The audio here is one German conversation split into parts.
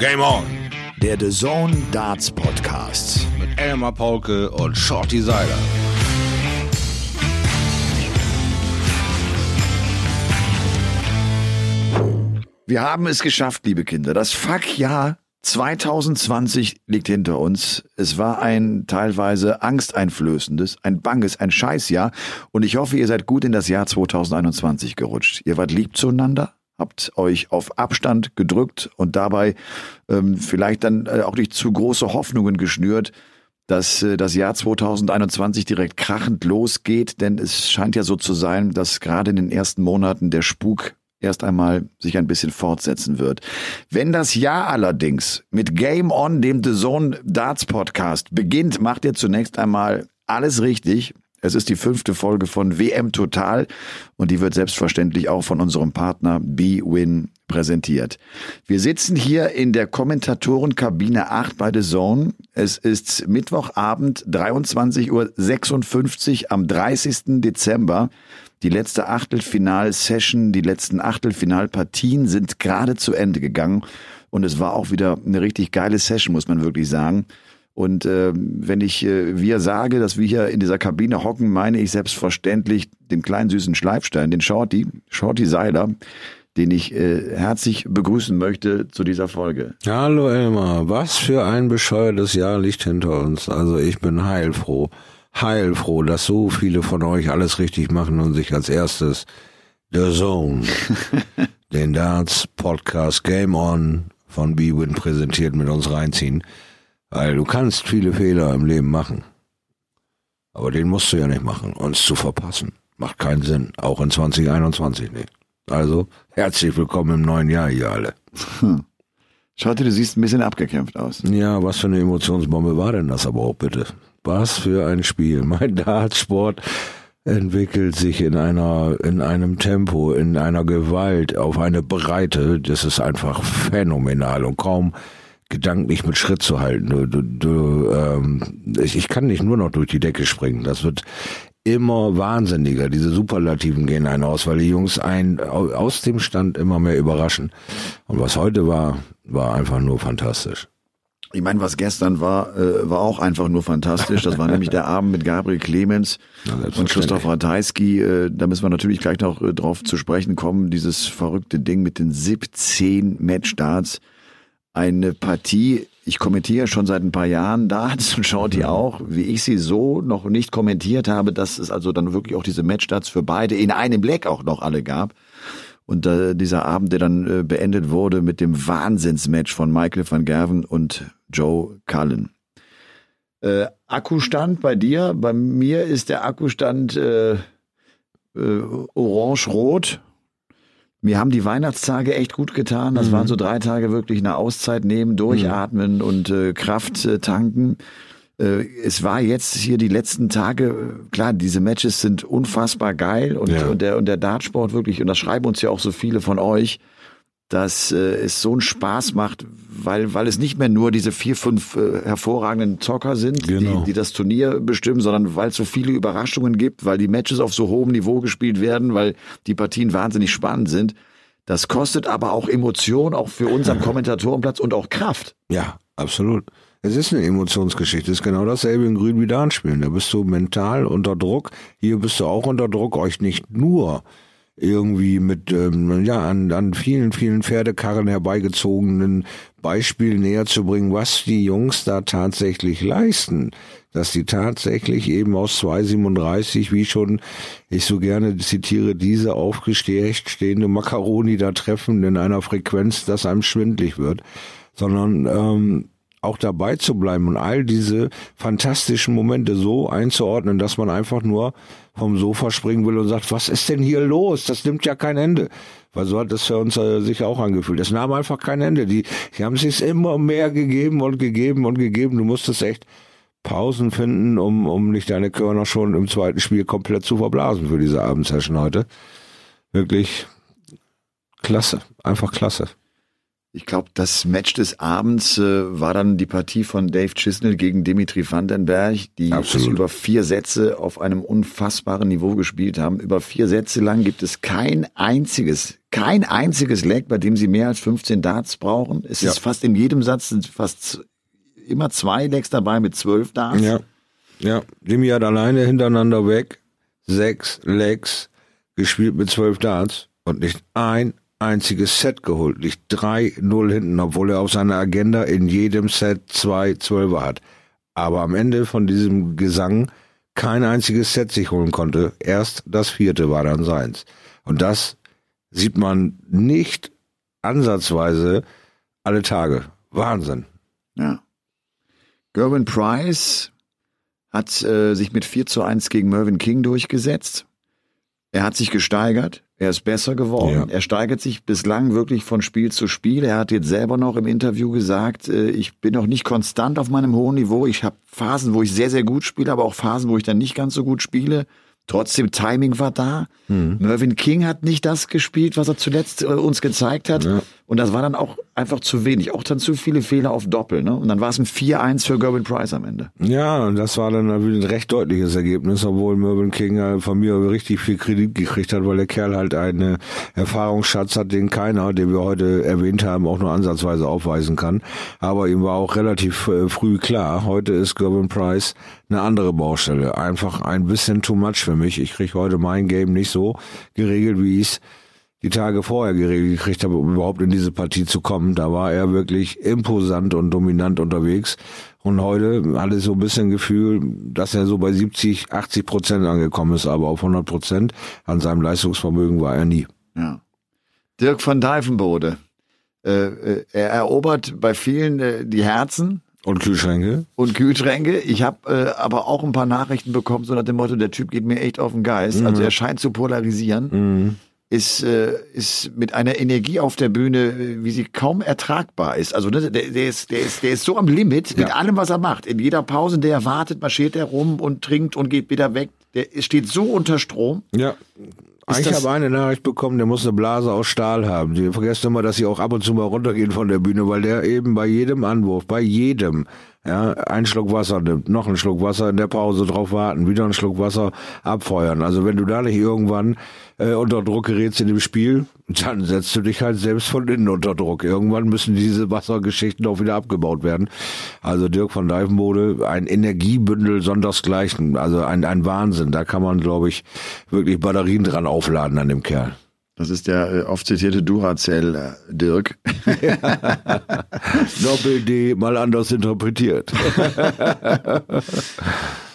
Game On! Der The Zone Darts Podcast. Mit Elmar Paulke und Shorty Seiler. Wir haben es geschafft, liebe Kinder. Das Fuck-Jahr 2020 liegt hinter uns. Es war ein teilweise angsteinflößendes, ein banges, ein Scheißjahr. Und ich hoffe, ihr seid gut in das Jahr 2021 gerutscht. Ihr wart lieb zueinander, habt euch auf Abstand gedrückt und dabei ähm, vielleicht dann äh, auch nicht zu große Hoffnungen geschnürt, dass äh, das Jahr 2021 direkt krachend losgeht, denn es scheint ja so zu sein, dass gerade in den ersten Monaten der Spuk erst einmal sich ein bisschen fortsetzen wird. Wenn das Jahr allerdings mit Game On, dem The Zone Darts Podcast, beginnt, macht ihr zunächst einmal alles richtig. Es ist die fünfte Folge von WM Total und die wird selbstverständlich auch von unserem Partner B-Win präsentiert. Wir sitzen hier in der Kommentatorenkabine 8 bei The Zone. Es ist Mittwochabend 23.56 Uhr am 30. Dezember. Die letzte Achtelfinal-Session, die letzten Achtelfinalpartien sind gerade zu Ende gegangen. Und es war auch wieder eine richtig geile Session, muss man wirklich sagen. Und äh, wenn ich äh, wir sage, dass wir hier in dieser Kabine hocken, meine ich selbstverständlich den kleinen süßen Schleifstein, den Shorty, Shorty Seiler, den ich äh, herzlich begrüßen möchte zu dieser Folge. Hallo Elmar, was für ein bescheuertes Jahr liegt hinter uns. Also ich bin heilfroh heilfroh, dass so viele von euch alles richtig machen und sich als erstes The Zone, den Darts Podcast Game On von B-Win präsentiert mit uns reinziehen. Weil du kannst viele Fehler im Leben machen. Aber den musst du ja nicht machen. Uns zu verpassen. Macht keinen Sinn. Auch in 2021 nicht. Also, herzlich willkommen im neuen Jahr, ihr alle. Hm. Schaut du siehst ein bisschen abgekämpft aus. Ja, was für eine Emotionsbombe war denn das aber auch bitte? Was für ein Spiel. Mein Dartsport entwickelt sich in einer, in einem Tempo, in einer Gewalt, auf eine Breite. Das ist einfach phänomenal und kaum gedanklich mit Schritt zu halten. Du, du, du, ähm, ich, ich kann nicht nur noch durch die Decke springen. Das wird immer wahnsinniger. Diese Superlativen gehen einen aus, weil die Jungs einen aus dem Stand immer mehr überraschen. Und was heute war, war einfach nur fantastisch. Ich meine, was gestern war, äh, war auch einfach nur fantastisch. Das war nämlich der Abend mit Gabriel Clemens ja, und Christoph Ratajski. Äh, da müssen wir natürlich gleich noch äh, drauf zu sprechen kommen. Dieses verrückte Ding mit den 17 Matchstarts. Eine Partie, ich kommentiere schon seit ein paar Jahren Darts und schaut die auch, wie ich sie so noch nicht kommentiert habe, dass es also dann wirklich auch diese Matchstarts für beide in einem Black auch noch alle gab. Und äh, dieser Abend, der dann äh, beendet wurde mit dem Wahnsinnsmatch von Michael van Gerven und Joe Cullen. Äh, Akkustand bei dir, bei mir ist der Akkustand äh, äh, orange-rot. Mir haben die Weihnachtstage echt gut getan. Das mhm. waren so drei Tage wirklich eine Auszeit nehmen, durchatmen mhm. und äh, Kraft äh, tanken. Äh, es war jetzt hier die letzten Tage, klar, diese Matches sind unfassbar geil und, ja. und, der, und der Dartsport wirklich, und das schreiben uns ja auch so viele von euch, dass äh, es so einen Spaß macht, weil, weil es nicht mehr nur diese vier, fünf äh, hervorragenden Zocker sind, genau. die, die das Turnier bestimmen, sondern weil es so viele Überraschungen gibt, weil die Matches auf so hohem Niveau gespielt werden, weil die Partien wahnsinnig spannend sind. Das kostet aber auch Emotion, auch für uns am Kommentatorenplatz und auch Kraft. Ja, absolut. Es ist eine Emotionsgeschichte. Es ist genau dasselbe in Grün wie da anspielen. Da bist du mental unter Druck. Hier bist du auch unter Druck, euch nicht nur irgendwie mit ähm, ja an, an vielen vielen Pferdekarren herbeigezogenen Beispielen näher zu bringen, was die Jungs da tatsächlich leisten, dass die tatsächlich eben aus 2,37, wie schon ich so gerne zitiere, diese aufgestärkt stehende Macaroni da treffen in einer Frequenz, dass einem schwindlig wird, sondern ähm, auch dabei zu bleiben und all diese fantastischen Momente so einzuordnen, dass man einfach nur vom Sofa springen will und sagt, was ist denn hier los? Das nimmt ja kein Ende. Weil so hat das für uns äh, sich auch angefühlt. Das nahm einfach kein Ende. Die, die haben sich immer mehr gegeben und gegeben und gegeben. Du musstest echt Pausen finden, um, um nicht deine Körner schon im zweiten Spiel komplett zu verblasen für diese Abendsession heute. Wirklich klasse. Einfach klasse. Ich glaube, das Match des Abends äh, war dann die Partie von Dave Chisnell gegen Dimitri Vandenberg, die über vier Sätze auf einem unfassbaren Niveau gespielt haben. Über vier Sätze lang gibt es kein einziges, kein einziges Leg, bei dem sie mehr als 15 Darts brauchen. Es ja. ist fast in jedem Satz sind fast immer zwei Legs dabei mit zwölf Darts. Ja, ja. Dimi hat alleine hintereinander weg sechs Legs gespielt mit zwölf Darts und nicht ein einziges Set geholt, nicht 3-0 hinten, obwohl er auf seiner Agenda in jedem Set zwei Zwölfer hat. Aber am Ende von diesem Gesang kein einziges Set sich holen konnte. Erst das vierte war dann seins. Und das sieht man nicht ansatzweise alle Tage. Wahnsinn. Ja. Gerwin Price hat äh, sich mit 4 zu 1 gegen Mervyn King durchgesetzt. Er hat sich gesteigert. Er ist besser geworden. Ja. Er steigert sich bislang wirklich von Spiel zu Spiel. Er hat jetzt selber noch im Interview gesagt, äh, ich bin noch nicht konstant auf meinem hohen Niveau. Ich habe Phasen, wo ich sehr, sehr gut spiele, aber auch Phasen, wo ich dann nicht ganz so gut spiele. Trotzdem, Timing war da. Mhm. Mervyn King hat nicht das gespielt, was er zuletzt äh, uns gezeigt hat. Ja. Und das war dann auch einfach zu wenig. Auch dann zu viele Fehler auf Doppel. Ne? Und dann war es ein 4-1 für Gerwin Price am Ende. Ja, und das war dann ein recht deutliches Ergebnis, obwohl Mervyn King äh, von mir richtig viel Kredit gekriegt hat, weil der Kerl halt einen Erfahrungsschatz hat, den keiner, den wir heute erwähnt haben, auch nur ansatzweise aufweisen kann. Aber ihm war auch relativ äh, früh klar, heute ist Gerwin Price eine andere Baustelle. Einfach ein bisschen too much für mich. Ich kriege heute mein Game nicht so geregelt, wie ich es die Tage vorher geregelt gekriegt habe, um überhaupt in diese Partie zu kommen. Da war er wirklich imposant und dominant unterwegs. Und heute hatte ich so ein bisschen Gefühl, dass er so bei 70, 80 Prozent angekommen ist, aber auf 100 Prozent an seinem Leistungsvermögen war er nie. Ja. Dirk von Deifenbode. Äh, äh, er erobert bei vielen äh, die Herzen. Und Kühlschränke. Und Kühlschränke. Ich habe äh, aber auch ein paar Nachrichten bekommen, so nach dem Motto, der Typ geht mir echt auf den Geist. Mhm. Also er scheint zu polarisieren. Mhm ist, äh, ist mit einer Energie auf der Bühne, wie sie kaum ertragbar ist. Also ne, der, der, ist, der, ist, der ist so am Limit mit ja. allem, was er macht. In jeder Pause, der er wartet, marschiert er rum und trinkt und geht wieder weg. Der steht so unter Strom. Ja. Ich habe eine Nachricht bekommen, der muss eine Blase aus Stahl haben. Sie vergessen immer, dass sie auch ab und zu mal runtergehen von der Bühne, weil der eben bei jedem Anwurf, bei jedem, ja, einen Schluck Wasser nimmt, noch einen Schluck Wasser in der Pause drauf warten, wieder einen Schluck Wasser abfeuern. Also wenn du da nicht irgendwann äh, unter Druck gerätst in dem Spiel, dann setzt du dich halt selbst von innen unter Druck. Irgendwann müssen diese Wassergeschichten auch wieder abgebaut werden. Also Dirk von Deifenbode, ein Energiebündel sondersgleichen, also ein, ein Wahnsinn. Da kann man, glaube ich, wirklich Batterien dran aufladen an dem Kerl. Das ist der äh, oft zitierte Duracell äh, Dirk. Doppel D mal anders interpretiert.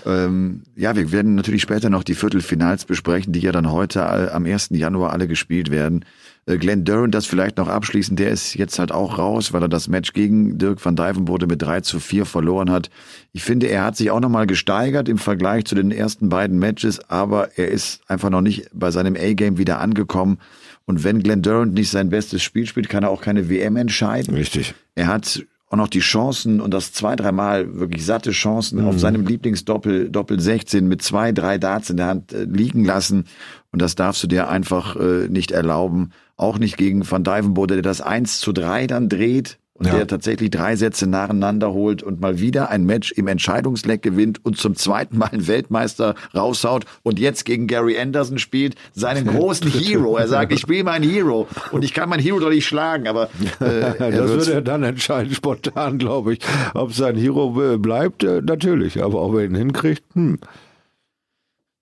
ähm, ja, wir werden natürlich später noch die Viertelfinals besprechen, die ja dann heute äh, am 1. Januar alle gespielt werden. Äh, Glenn Durant, das vielleicht noch abschließend, der ist jetzt halt auch raus, weil er das Match gegen Dirk van Dijvenbode mit 3 zu 4 verloren hat. Ich finde, er hat sich auch nochmal gesteigert im Vergleich zu den ersten beiden Matches, aber er ist einfach noch nicht bei seinem A-Game wieder angekommen. Und wenn Glenn Durant nicht sein bestes Spiel spielt, kann er auch keine WM entscheiden. Richtig. Er hat auch noch die Chancen und das zwei, dreimal wirklich satte Chancen mhm. auf seinem Lieblingsdoppel, Doppel 16 mit zwei, drei Darts in der Hand äh, liegen lassen. Und das darfst du dir einfach äh, nicht erlauben. Auch nicht gegen Van Dijvenbode, der das 1 zu 3 dann dreht und ja. der tatsächlich drei Sätze nacheinander holt und mal wieder ein Match im Entscheidungsleck gewinnt und zum zweiten Mal einen Weltmeister raushaut und jetzt gegen Gary Anderson spielt, seinen großen Hero. Er sagt, ich spiele mein Hero und ich kann mein Hero doch nicht schlagen, aber äh, das würde er dann entscheiden, spontan, glaube ich. Ob sein Hero bleibt, äh, natürlich, aber ob er ihn hinkriegt, hm.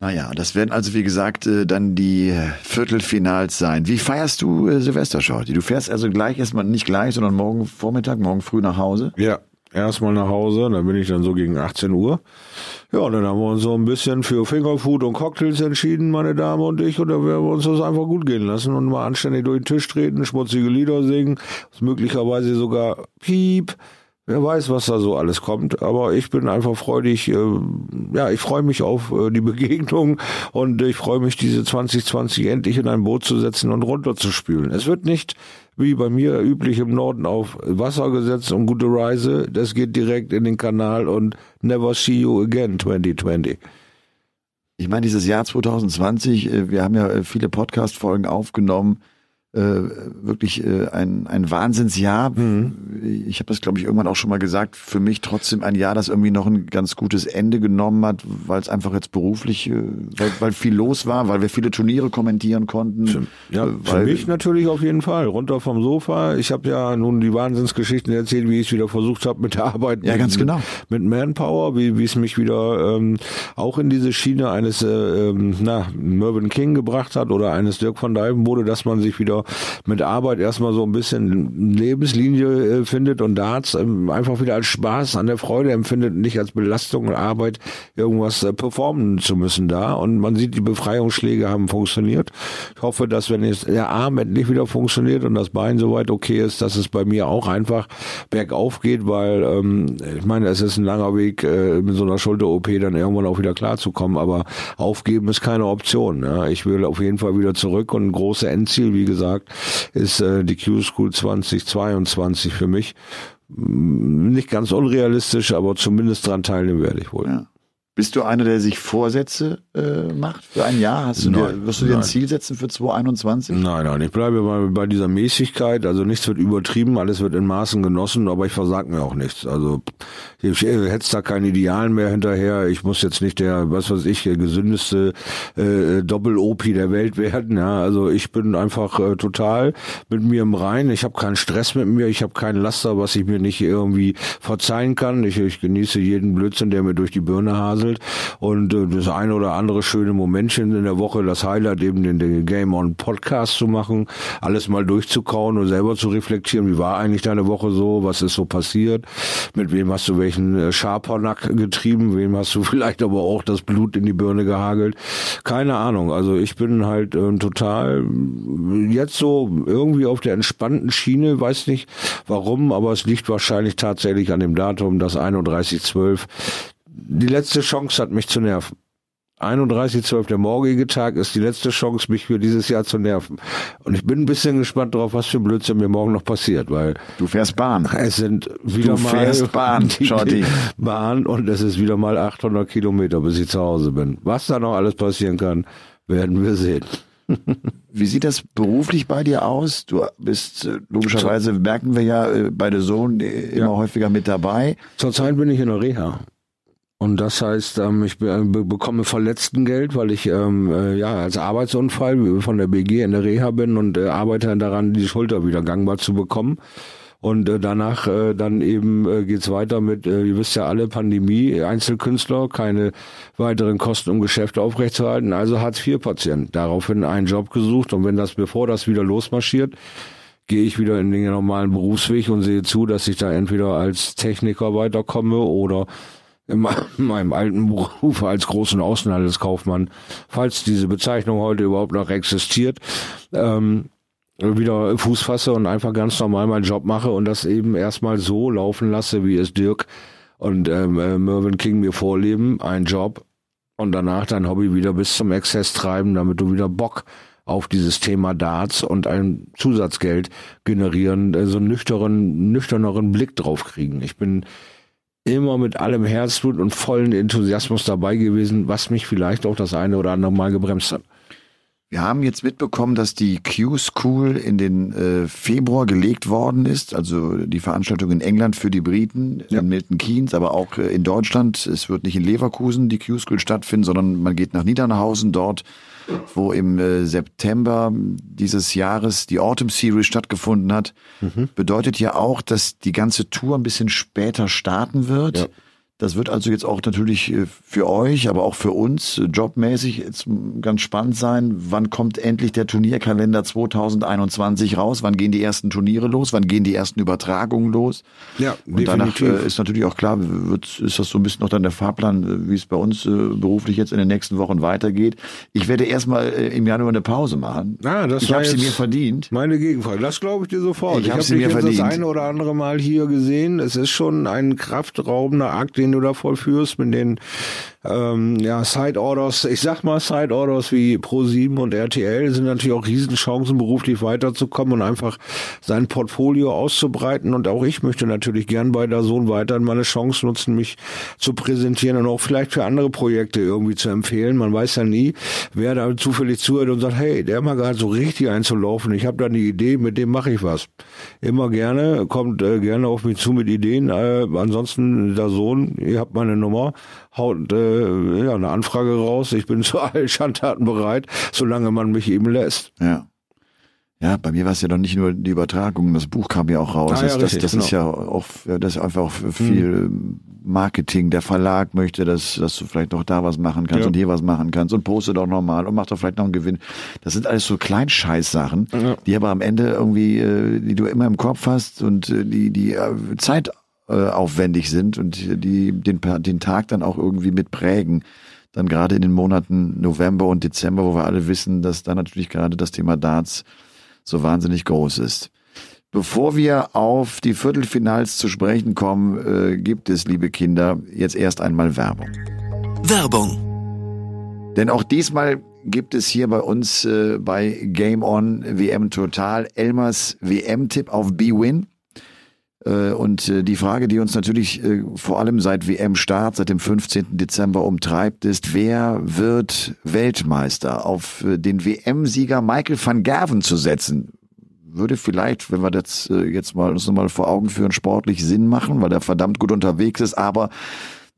Naja, das werden also, wie gesagt, äh, dann die Viertelfinals sein. Wie feierst du äh, Silvester, Shorty? Du fährst also gleich erstmal, nicht gleich, sondern morgen Vormittag, morgen früh nach Hause? Ja, erstmal nach Hause, dann bin ich dann so gegen 18 Uhr. Ja, und dann haben wir uns so ein bisschen für Fingerfood und Cocktails entschieden, meine Dame und ich, und dann werden wir uns das einfach gut gehen lassen und mal anständig durch den Tisch treten, schmutzige Lieder singen, möglicherweise sogar Piep, Wer weiß, was da so alles kommt, aber ich bin einfach freudig, äh, ja, ich freue mich auf äh, die Begegnung und ich freue mich, diese 2020 endlich in ein Boot zu setzen und runterzuspülen. Es wird nicht wie bei mir üblich im Norden auf Wasser gesetzt und gute Reise, das geht direkt in den Kanal und never see you again 2020. Ich meine, dieses Jahr 2020, äh, wir haben ja äh, viele Podcast-Folgen aufgenommen, äh, wirklich äh, ein, ein Wahnsinnsjahr. Mhm. Ich habe das, glaube ich, irgendwann auch schon mal gesagt. Für mich trotzdem ein Jahr, das irgendwie noch ein ganz gutes Ende genommen hat, weil es einfach jetzt beruflich, äh, weil, weil viel los war, weil wir viele Turniere kommentieren konnten. Ja, äh, für mich natürlich auf jeden Fall. Runter vom Sofa. Ich habe ja nun die Wahnsinnsgeschichten erzählt, wie ich es wieder versucht habe mit der Arbeit. Ja, ganz mit, genau. Mit Manpower, wie wie es mich wieder ähm, auch in diese Schiene eines äh, ähm, na, Mervyn King gebracht hat oder eines Dirk von Dijvenbode, dass man sich wieder mit Arbeit erstmal so ein bisschen Lebenslinie äh, findet und Darts ähm, einfach wieder als Spaß an der Freude empfindet, nicht als Belastung und Arbeit irgendwas äh, performen zu müssen da. Und man sieht, die Befreiungsschläge haben funktioniert. Ich hoffe, dass wenn jetzt der Arm endlich wieder funktioniert und das Bein soweit okay ist, dass es bei mir auch einfach bergauf geht, weil ähm, ich meine, es ist ein langer Weg, äh, mit so einer Schulter-OP dann irgendwann auch wieder klarzukommen, aber aufgeben ist keine Option. Ich will auf jeden Fall wieder zurück und ein großes Endziel, wie gesagt, ist äh, die Q-School 2022 für mich. Nicht ganz unrealistisch, aber zumindest dran teilnehmen werde ich wohl. Ja. Bist du einer, der sich Vorsätze äh, macht für ein Jahr? Hast du nein, dir, wirst du dir nein. ein Ziel setzen für 2021? Nein, nein, ich bleibe bei, bei dieser Mäßigkeit. Also nichts wird übertrieben, alles wird in Maßen genossen, aber ich versag mir auch nichts. Also ich hätte da kein Idealen mehr hinterher. Ich muss jetzt nicht der, was weiß ich, der gesündeste äh, Doppel-OP der Welt werden. Ja, also ich bin einfach äh, total mit mir im Rein. Ich habe keinen Stress mit mir, ich habe keinen Laster, was ich mir nicht irgendwie verzeihen kann. Ich, ich genieße jeden Blödsinn, der mir durch die Birne haselt gequasselt und äh, das eine oder andere schöne Momentchen in der Woche, das Highlight eben den, den Game On Podcast zu machen, alles mal durchzukauen und selber zu reflektieren, wie war eigentlich deine Woche so, was ist so passiert, mit wem hast du welchen äh, Schabernack getrieben, wem hast du vielleicht aber auch das Blut in die Birne gehagelt, keine Ahnung, also ich bin halt äh, total jetzt so irgendwie auf der entspannten Schiene, weiß nicht warum, aber es liegt wahrscheinlich tatsächlich an dem Datum, das 31.12 die letzte Chance hat, mich zu nerven. 31.12. der morgige Tag ist die letzte Chance, mich für dieses Jahr zu nerven. Und ich bin ein bisschen gespannt drauf, was für Blödsinn mir morgen noch passiert, weil. Du fährst Bahn. Es sind wieder du mal. Fährst Bahn, die Bahn und es ist wieder mal 800 Kilometer, bis ich zu Hause bin. Was da noch alles passieren kann, werden wir sehen. Wie sieht das beruflich bei dir aus? Du bist äh, logischerweise, merken wir ja äh, bei der Sohn äh, immer ja. häufiger mit dabei. Zurzeit bin ich in der Reha. Und das heißt, ähm, ich be bekomme Verletztengeld, weil ich ähm, äh, ja als Arbeitsunfall von der BG in der Reha bin und äh, arbeite daran, die Schulter wieder gangbar zu bekommen. Und äh, danach äh, dann eben äh, geht's weiter mit, äh, ihr wisst ja alle, Pandemie, Einzelkünstler, keine weiteren Kosten, um Geschäfte aufrechtzuerhalten. Also Hartz-IV-Patient. Daraufhin einen Job gesucht. Und wenn das, bevor das wieder losmarschiert, gehe ich wieder in den normalen Berufsweg und sehe zu, dass ich da entweder als Techniker weiterkomme oder in meinem alten Beruf als großen Außenhandelskaufmann, falls diese Bezeichnung heute überhaupt noch existiert, ähm, wieder Fuß fasse und einfach ganz normal meinen Job mache und das eben erstmal so laufen lasse, wie es Dirk und ähm, äh, Mervyn King mir vorleben, ein Job und danach dein Hobby wieder bis zum Exzess treiben, damit du wieder Bock auf dieses Thema Darts und ein Zusatzgeld generieren, äh, so einen nüchterneren, nüchterneren Blick drauf kriegen. Ich bin immer mit allem Herzblut und vollen Enthusiasmus dabei gewesen, was mich vielleicht auch das eine oder andere Mal gebremst hat. Wir haben jetzt mitbekommen, dass die Q-School in den äh, Februar gelegt worden ist, also die Veranstaltung in England für die Briten, ja. in Milton Keynes, aber auch äh, in Deutschland. Es wird nicht in Leverkusen die Q-School stattfinden, sondern man geht nach Niedernhausen. Dort wo im äh, September dieses Jahres die Autumn Series stattgefunden hat, mhm. bedeutet ja auch, dass die ganze Tour ein bisschen später starten wird. Ja. Das wird also jetzt auch natürlich äh, für euch, aber auch für uns äh, jobmäßig jetzt ganz spannend sein. Wann kommt endlich der Turnierkalender 2021 raus? Wann gehen die ersten Turniere los? Wann gehen die ersten Übertragungen los? Ja, und definitiv. danach äh, ist natürlich auch klar, wird, ist das so ein bisschen noch dann der Fahrplan, wie es bei uns beruflich jetzt in den nächsten Wochen weitergeht. Ich werde erstmal im Januar eine Pause machen. Ah, das ich habe sie mir verdient. Meine Gegenfrage, das glaube ich dir sofort. Ich, ich habe hab sie mir verdient. das eine oder andere Mal hier gesehen. Es ist schon ein kraftraubender Akt, den du da vollführst, mit den ähm, ja, Side Orders, ich sag mal Side Orders wie Pro7 und RTL sind natürlich auch Riesenchancen, beruflich weiterzukommen und einfach sein Portfolio auszubreiten. Und auch ich möchte natürlich gern bei der Sohn weiterhin meine Chance nutzen, mich zu präsentieren und auch vielleicht für andere Projekte irgendwie zu empfehlen. Man weiß ja nie, wer da zufällig zuhört und sagt, hey, der mag halt so richtig einzulaufen. Ich habe da eine Idee, mit dem mache ich was. Immer gerne, kommt äh, gerne auf mich zu mit Ideen. Äh, ansonsten der Sohn, ihr habt meine Nummer, haut äh, ja, eine Anfrage raus. Ich bin zu allen Schandtaten bereit, solange man mich eben lässt. Ja. Ja, bei mir war es ja doch nicht nur die Übertragung, das Buch kam ja auch raus. Ah, ja, das, richtig, das, das genau. ist ja auch, das ist einfach auch viel hm. Marketing. Der Verlag möchte, dass, dass du vielleicht noch da was machen kannst ja. und hier was machen kannst und poste doch nochmal und mach doch vielleicht noch einen Gewinn. Das sind alles so Kleinscheißsachen, ja. die aber am Ende irgendwie, äh, die du immer im Kopf hast und äh, die, die äh, aufwendig sind und die den, den Tag dann auch irgendwie mit prägen. Dann gerade in den Monaten November und Dezember, wo wir alle wissen, dass da natürlich gerade das Thema Darts so wahnsinnig groß ist. Bevor wir auf die Viertelfinals zu sprechen kommen, äh, gibt es, liebe Kinder, jetzt erst einmal Werbung. Werbung. Denn auch diesmal gibt es hier bei uns äh, bei Game On WM Total Elmers WM-Tipp auf B-Win. Äh, und äh, die Frage, die uns natürlich äh, vor allem seit WM-Start, seit dem 15. Dezember umtreibt, ist, wer wird Weltmeister? Auf den WM-Sieger Michael van Gerven zu setzen, würde vielleicht, wenn wir das jetzt mal uns nochmal vor Augen führen, sportlich Sinn machen, weil er verdammt gut unterwegs ist, aber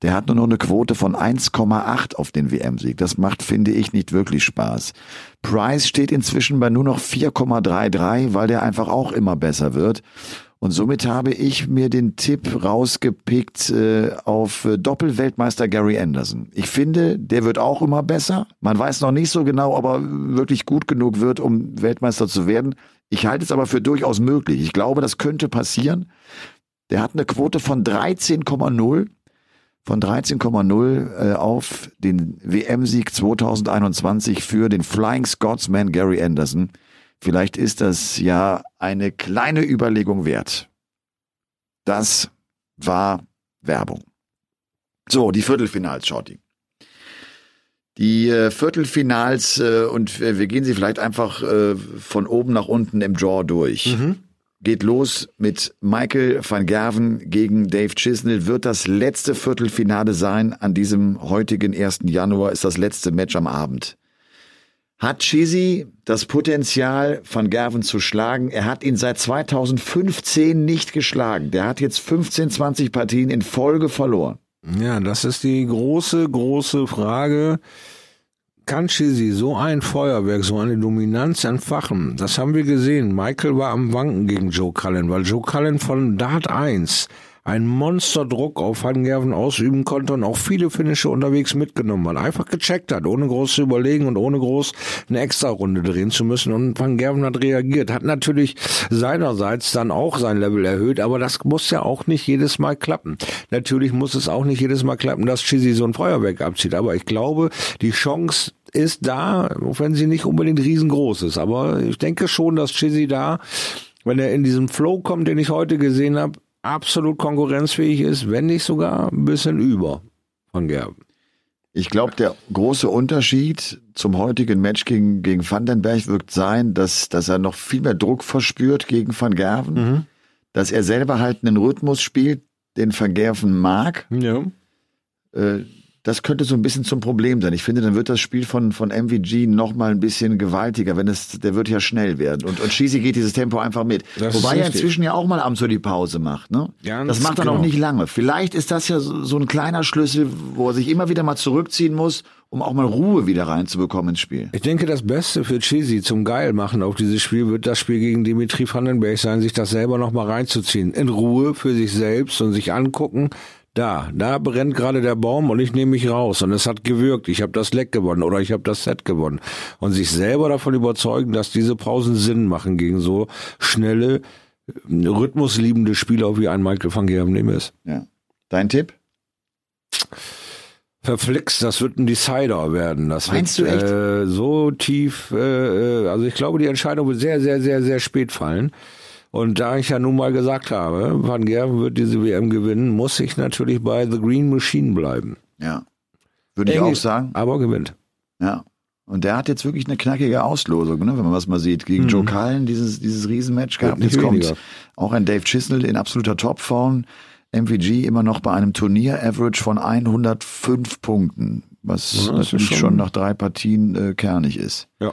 der hat nur noch eine Quote von 1,8 auf den WM-Sieg. Das macht, finde ich, nicht wirklich Spaß. Price steht inzwischen bei nur noch 4,33, weil der einfach auch immer besser wird. Und somit habe ich mir den Tipp rausgepickt äh, auf äh, Doppelweltmeister Gary Anderson. Ich finde, der wird auch immer besser. Man weiß noch nicht so genau, ob er wirklich gut genug wird, um Weltmeister zu werden. Ich halte es aber für durchaus möglich. Ich glaube, das könnte passieren. Der hat eine Quote von 13,0 von 13,0 äh, auf den WM-Sieg 2021 für den Flying Scotsman Gary Anderson. Vielleicht ist das ja eine kleine Überlegung wert. Das war Werbung. So, die Viertelfinals, Shorty. Die äh, Viertelfinals, äh, und wir gehen sie vielleicht einfach äh, von oben nach unten im Draw durch. Mhm. Geht los mit Michael van Gerven gegen Dave Chisnell. Wird das letzte Viertelfinale sein an diesem heutigen 1. Januar, ist das letzte Match am Abend. Hat Chizzy das Potenzial, Van Gerven zu schlagen? Er hat ihn seit 2015 nicht geschlagen. Der hat jetzt 15, 20 Partien in Folge verloren. Ja, das ist die große, große Frage. Kann Chizzy so ein Feuerwerk, so eine Dominanz entfachen? Das haben wir gesehen. Michael war am Wanken gegen Joe Cullen, weil Joe Cullen von Dart 1 einen Monsterdruck auf Van Gerven ausüben konnte und auch viele Finnische unterwegs mitgenommen hat. Einfach gecheckt hat, ohne groß zu überlegen und ohne groß eine extra Runde drehen zu müssen. Und Van Gerven hat reagiert, hat natürlich seinerseits dann auch sein Level erhöht, aber das muss ja auch nicht jedes Mal klappen. Natürlich muss es auch nicht jedes Mal klappen, dass Chizzy so ein Feuerwerk abzieht, aber ich glaube, die Chance ist da, auch wenn sie nicht unbedingt riesengroß ist. Aber ich denke schon, dass Chizzy da, wenn er in diesen Flow kommt, den ich heute gesehen habe, absolut konkurrenzfähig ist, wenn nicht sogar ein bisschen über von Gerben. Ich glaube, der große Unterschied zum heutigen Match gegen, gegen Vandenberg wird sein, dass, dass er noch viel mehr Druck verspürt gegen Van Gerven, mhm. dass er selber halt einen Rhythmus spielt, den Van Gerven mag. Ja. Äh, das könnte so ein bisschen zum Problem sein. Ich finde, dann wird das Spiel von, von MVG noch mal ein bisschen gewaltiger, wenn es, der wird ja schnell werden. Und, und Shisi geht dieses Tempo einfach mit. Das Wobei er inzwischen ja auch mal abends so die Pause macht, ne? Ganz das macht er genau. auch nicht lange. Vielleicht ist das ja so, so ein kleiner Schlüssel, wo er sich immer wieder mal zurückziehen muss, um auch mal Ruhe wieder reinzubekommen ins Spiel. Ich denke, das Beste für Chisi zum Geilmachen auf dieses Spiel wird das Spiel gegen Dimitri Vandenberg sein, sich das selber noch mal reinzuziehen. In Ruhe für sich selbst und sich angucken, da, da brennt gerade der Baum und ich nehme mich raus und es hat gewirkt. Ich habe das Leck gewonnen oder ich habe das Set gewonnen. Und sich selber davon überzeugen, dass diese Pausen Sinn machen gegen so schnelle, rhythmusliebende Spieler wie ein Michael van Gerben ist. Ja. Dein Tipp? Verflixt, das wird ein Decider werden. Das Meinst wird, du echt? Äh, so tief, äh, äh, also ich glaube, die Entscheidung wird sehr, sehr, sehr, sehr spät fallen. Und da ich ja nun mal gesagt habe, Van Gerven wird diese WM gewinnen, muss ich natürlich bei The Green Machine bleiben. Ja. Würde ich auch sagen. Aber gewinnt. Ja. Und der hat jetzt wirklich eine knackige Auslosung, ne, wenn man was mal sieht. Gegen mhm. Joe Cullen dieses, dieses Riesenmatch gehabt. Jetzt kommt auch ein Dave Chisnell in absoluter Topform. MVG immer noch bei einem Turnier-Average von 105 Punkten, was ja, natürlich schon, schon, nach drei Partien äh, kernig ist. Ja.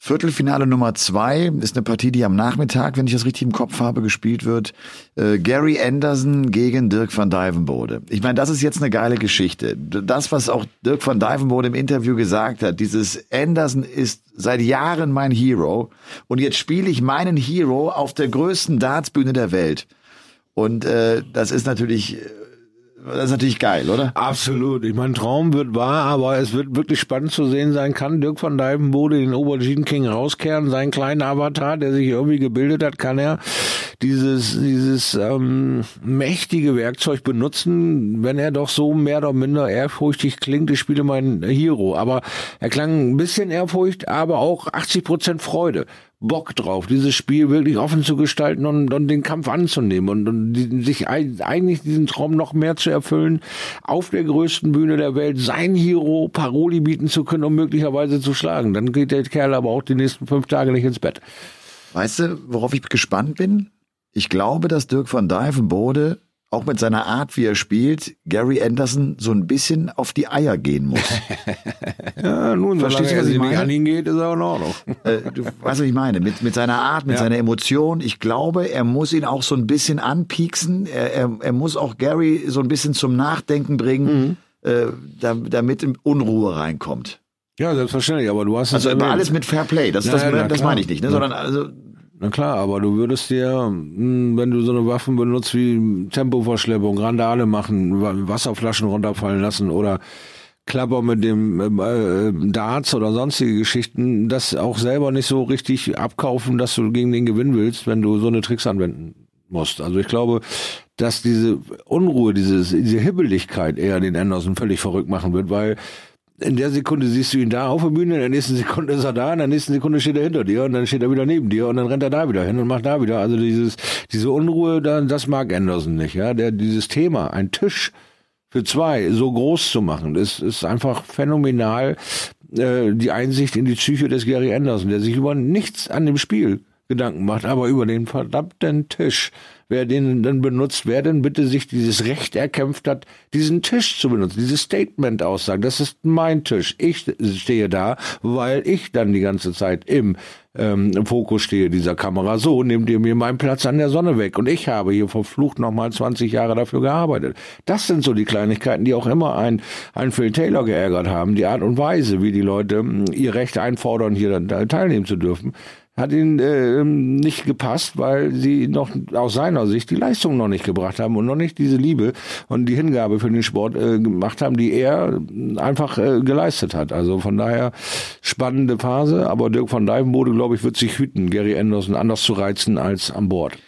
Viertelfinale Nummer zwei ist eine Partie, die am Nachmittag, wenn ich das richtig im Kopf habe, gespielt wird. Äh, Gary Anderson gegen Dirk van Dijvenbode. Ich meine, das ist jetzt eine geile Geschichte. Das, was auch Dirk van Dijvenbode im Interview gesagt hat, dieses Anderson ist seit Jahren mein Hero und jetzt spiele ich meinen Hero auf der größten Dartsbühne der Welt. Und äh, das ist natürlich das ist natürlich geil, oder? Absolut. Ich meine, Traum wird wahr, aber es wird wirklich spannend zu sehen sein. Kann Dirk von Dijvenbode den Aubergine King rauskehren, seinen kleinen Avatar, der sich irgendwie gebildet hat, kann er dieses, dieses ähm, mächtige Werkzeug benutzen, wenn er doch so mehr oder minder ehrfurchtig klingt. Ich spiele mein Hero. Aber er klang ein bisschen Ehrfurcht, aber auch 80 Prozent Freude. Bock drauf, dieses Spiel wirklich offen zu gestalten und, und den Kampf anzunehmen und, und die, sich eigentlich diesen Traum noch mehr zu erfüllen, auf der größten Bühne der Welt sein Hero Paroli bieten zu können, um möglicherweise zu schlagen. Dann geht der Kerl aber auch die nächsten fünf Tage nicht ins Bett. Weißt du, worauf ich gespannt bin? Ich glaube, dass Dirk van Dijvenbode auch mit seiner Art, wie er spielt, Gary Anderson so ein bisschen auf die Eier gehen muss. ja, nun, verstehst du, was ich meine? An ihn geht, ist er auch noch. Äh, du weißt, was ich meine? Mit, mit seiner Art, mit ja. seiner Emotion. Ich glaube, er muss ihn auch so ein bisschen anpieksen. Er, er, er muss auch Gary so ein bisschen zum Nachdenken bringen, mhm. äh, damit Unruhe reinkommt. Ja, selbstverständlich, aber du hast Also immer alles mit Fair Play, das, ja, das, das, das meine ich nicht, ne? sondern also na klar, aber du würdest dir, hm, wenn du so eine Waffen benutzt wie Tempoverschleppung, Randale machen, Wasserflaschen runterfallen lassen oder Klapper mit dem äh, Darts oder sonstige Geschichten, das auch selber nicht so richtig abkaufen, dass du gegen den gewinnen willst, wenn du so eine Tricks anwenden musst. Also ich glaube, dass diese Unruhe, dieses, diese Hibbeligkeit eher den Anderson völlig verrückt machen wird, weil in der Sekunde siehst du ihn da auf der Bühne, in der nächsten Sekunde ist er da, in der nächsten Sekunde steht er hinter dir und dann steht er wieder neben dir und dann rennt er da wieder hin und macht da wieder. Also dieses, diese Unruhe, das mag Anderson nicht, ja. Der, dieses Thema, ein Tisch für zwei so groß zu machen, ist, ist einfach phänomenal, äh, die Einsicht in die Psyche des Gary Anderson, der sich über nichts an dem Spiel Gedanken macht, aber über den verdammten Tisch wer den dann benutzt, wer denn bitte sich dieses Recht erkämpft hat, diesen Tisch zu benutzen, dieses Statement aussagen. Das ist mein Tisch. Ich stehe da, weil ich dann die ganze Zeit im, ähm, im Fokus stehe dieser Kamera. So nehmt ihr mir meinen Platz an der Sonne weg. Und ich habe hier verflucht nochmal 20 Jahre dafür gearbeitet. Das sind so die Kleinigkeiten, die auch immer ein, ein Phil Taylor geärgert haben. Die Art und Weise, wie die Leute hm, ihr Recht einfordern, hier dann teilnehmen zu dürfen hat ihn äh, nicht gepasst, weil sie noch aus seiner Sicht die Leistung noch nicht gebracht haben und noch nicht diese Liebe und die Hingabe für den Sport äh, gemacht haben, die er einfach äh, geleistet hat. Also von daher spannende Phase, aber Dirk von Dijvenbode, glaube ich, wird sich hüten, Gary Anderson anders zu reizen als an Bord.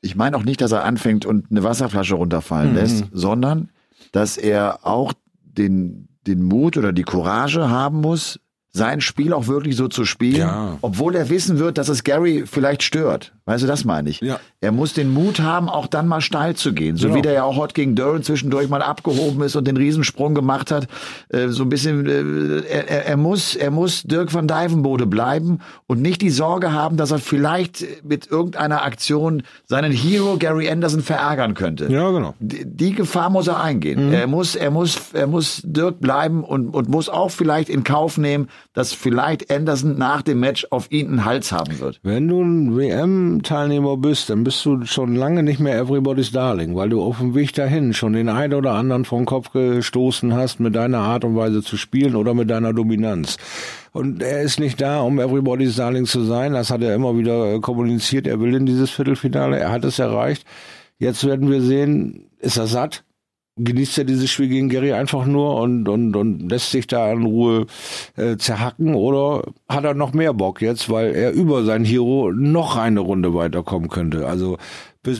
Ich meine auch nicht, dass er anfängt und eine Wasserflasche runterfallen mhm. lässt, sondern dass er auch den, den Mut oder die Courage haben muss, sein Spiel auch wirklich so zu spielen, ja. obwohl er wissen wird, dass es Gary vielleicht stört. Weißt du, das meine ich. Ja. Er muss den Mut haben, auch dann mal steil zu gehen. So genau. wie der ja auch heute gegen Duran zwischendurch mal abgehoben ist und den Riesensprung gemacht hat. Äh, so ein bisschen, äh, er, er, muss, er muss Dirk van Dijvenbode bleiben und nicht die Sorge haben, dass er vielleicht mit irgendeiner Aktion seinen Hero Gary Anderson verärgern könnte. Ja, genau. Die, die Gefahr muss er eingehen. Mhm. Er muss, er muss, er muss Dirk bleiben und, und muss auch vielleicht in Kauf nehmen, dass vielleicht Anderson nach dem Match auf ihn einen Hals haben wird. Wenn du ein WM-Teilnehmer bist, dann bist du schon lange nicht mehr Everybody's Darling, weil du auf dem Weg dahin schon den einen oder anderen vom Kopf gestoßen hast mit deiner Art und Weise zu spielen oder mit deiner Dominanz. Und er ist nicht da, um Everybody's Darling zu sein. Das hat er immer wieder kommuniziert. Er will in dieses Viertelfinale. Er hat es erreicht. Jetzt werden wir sehen, ist er satt? Genießt er dieses Spiel gegen Gary einfach nur und, und, und lässt sich da in Ruhe äh, zerhacken oder hat er noch mehr Bock jetzt, weil er über sein Hero noch eine Runde weiterkommen könnte. Also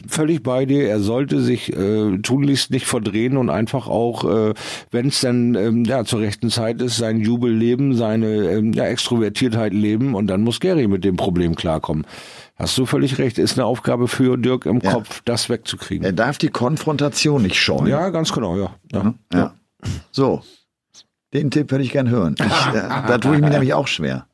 völlig bei dir, er sollte sich äh, tunlichst nicht verdrehen und einfach auch, äh, wenn es dann ähm, ja, zur rechten Zeit ist, sein Jubel leben, seine ähm, ja, Extrovertiertheit leben und dann muss Gary mit dem Problem klarkommen. Hast du völlig recht. Ist eine Aufgabe für Dirk im ja. Kopf, das wegzukriegen. Er darf die Konfrontation nicht scheuen. Ja, ganz genau, ja. ja. Mhm. ja. So, den Tipp würde ich gern hören. Ich, da, da tue ich mir nämlich auch schwer.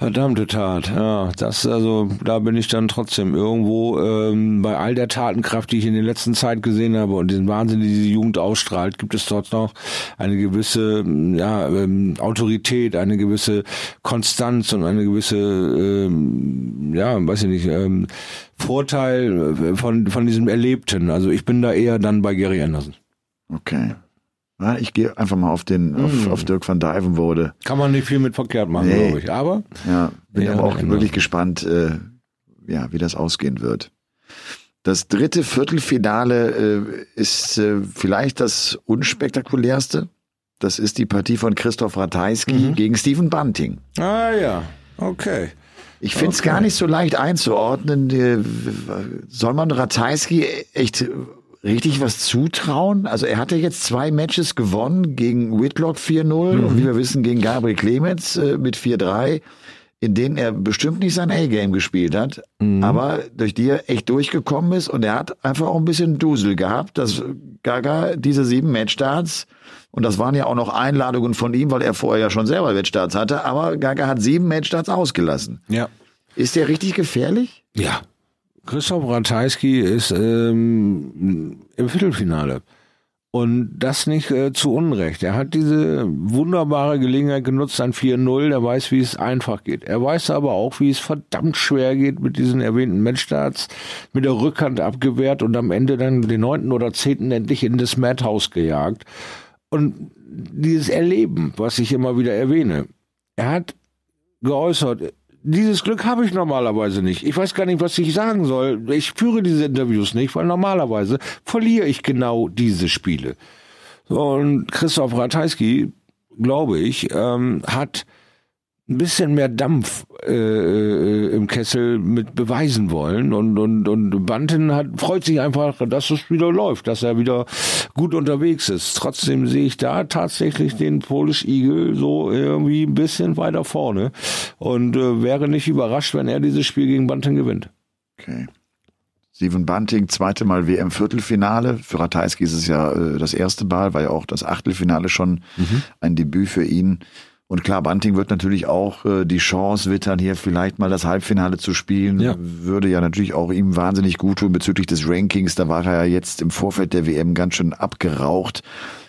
Verdammte Tat, ja. Das also, da bin ich dann trotzdem irgendwo ähm, bei all der Tatenkraft, die ich in der letzten Zeit gesehen habe und den Wahnsinn, die diese Jugend ausstrahlt, gibt es dort noch eine gewisse ja, ähm, Autorität, eine gewisse Konstanz und eine gewisse ähm, ja, weiß ich nicht, ähm, Vorteil äh, von von diesem Erlebten. Also ich bin da eher dann bei Gary Anderson. Okay. Ja, ich gehe einfach mal auf den, mm. auf, auf Dirk van Dijvenbode. Kann man nicht viel mit verkehrt machen, nee. glaube ich. Aber ja, bin ja, aber auch genau. wirklich gespannt, äh, ja, wie das ausgehen wird. Das dritte Viertelfinale äh, ist äh, vielleicht das unspektakulärste. Das ist die Partie von Christoph Ratajski mhm. gegen Stephen Bunting. Ah ja, okay. Ich finde es okay. gar nicht so leicht einzuordnen. Äh, soll man Ratajski echt richtig was zutrauen? Also er hatte jetzt zwei Matches gewonnen gegen Whitlock 4-0 mhm. und wie wir wissen gegen Gabriel Clemens äh, mit 4-3, in denen er bestimmt nicht sein A-Game gespielt hat, mhm. aber durch die er echt durchgekommen ist und er hat einfach auch ein bisschen Dusel gehabt, dass Gaga diese sieben Matchstarts und das waren ja auch noch Einladungen von ihm, weil er vorher ja schon selber Matchstarts hatte, aber Gaga hat sieben Matchstarts ausgelassen. Ja. Ist der richtig gefährlich? Ja, Christoph Ratajski ist ähm, im Viertelfinale. Und das nicht äh, zu Unrecht. Er hat diese wunderbare Gelegenheit genutzt an 4-0. Er weiß, wie es einfach geht. Er weiß aber auch, wie es verdammt schwer geht mit diesen erwähnten Matchstarts, mit der Rückhand abgewehrt und am Ende dann den neunten oder zehnten endlich in das Madhouse gejagt. Und dieses Erleben, was ich immer wieder erwähne, er hat geäußert, dieses Glück habe ich normalerweise nicht. Ich weiß gar nicht, was ich sagen soll. Ich führe diese Interviews nicht, weil normalerweise verliere ich genau diese Spiele. Und Christoph Ratajski, glaube ich, ähm, hat ein bisschen mehr Dampf äh, äh, im Kessel mit beweisen wollen und und und Banten hat freut sich einfach, dass es wieder läuft, dass er wieder gut unterwegs ist. Trotzdem sehe ich da tatsächlich den Polish Eagle so irgendwie ein bisschen weiter vorne und äh, wäre nicht überrascht, wenn er dieses Spiel gegen Banten gewinnt. Okay. Steven Bunting, zweite Mal WM-Viertelfinale. Für Ratajski ist es ja äh, das erste Mal, war ja auch das Achtelfinale schon mhm. ein Debüt für ihn. Und klar, Bunting wird natürlich auch äh, die Chance wittern, hier vielleicht mal das Halbfinale zu spielen. Ja. Würde ja natürlich auch ihm wahnsinnig gut tun bezüglich des Rankings. Da war er ja jetzt im Vorfeld der WM ganz schön abgeraucht.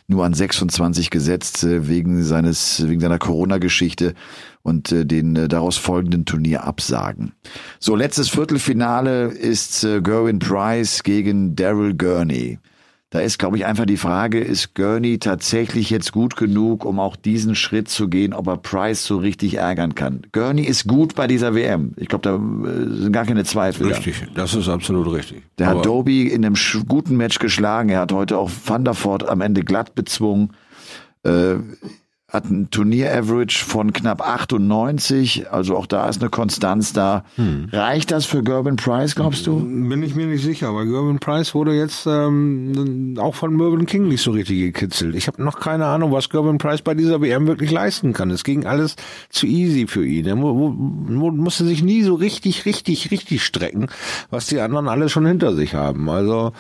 Nur an 26 gesetzt äh, wegen seines, wegen seiner Corona-Geschichte und äh, den äh, daraus folgenden Turnierabsagen. So, letztes Viertelfinale ist äh, Gerwin Price gegen Daryl Gurney. Da ist, glaube ich, einfach die Frage, ist Gurney tatsächlich jetzt gut genug, um auch diesen Schritt zu gehen, ob er Price so richtig ärgern kann? Gurney ist gut bei dieser WM. Ich glaube, da äh, sind gar keine Zweifel. Richtig, da. das ist absolut richtig. Der Aber hat Doby in einem guten Match geschlagen. Er hat heute auch Van der Voort am Ende glatt bezwungen. Äh, hat ein Turnier-Average von knapp 98, also auch da ist eine Konstanz da. Hm. Reicht das für Gerben Price, glaubst du? Bin ich mir nicht sicher, weil Gerben Price wurde jetzt ähm, auch von Mervyn King nicht so richtig gekitzelt. Ich habe noch keine Ahnung, was Gerben Price bei dieser WM wirklich leisten kann. Es ging alles zu easy für ihn. Er mu mu musste sich nie so richtig, richtig, richtig strecken, was die anderen alle schon hinter sich haben. Also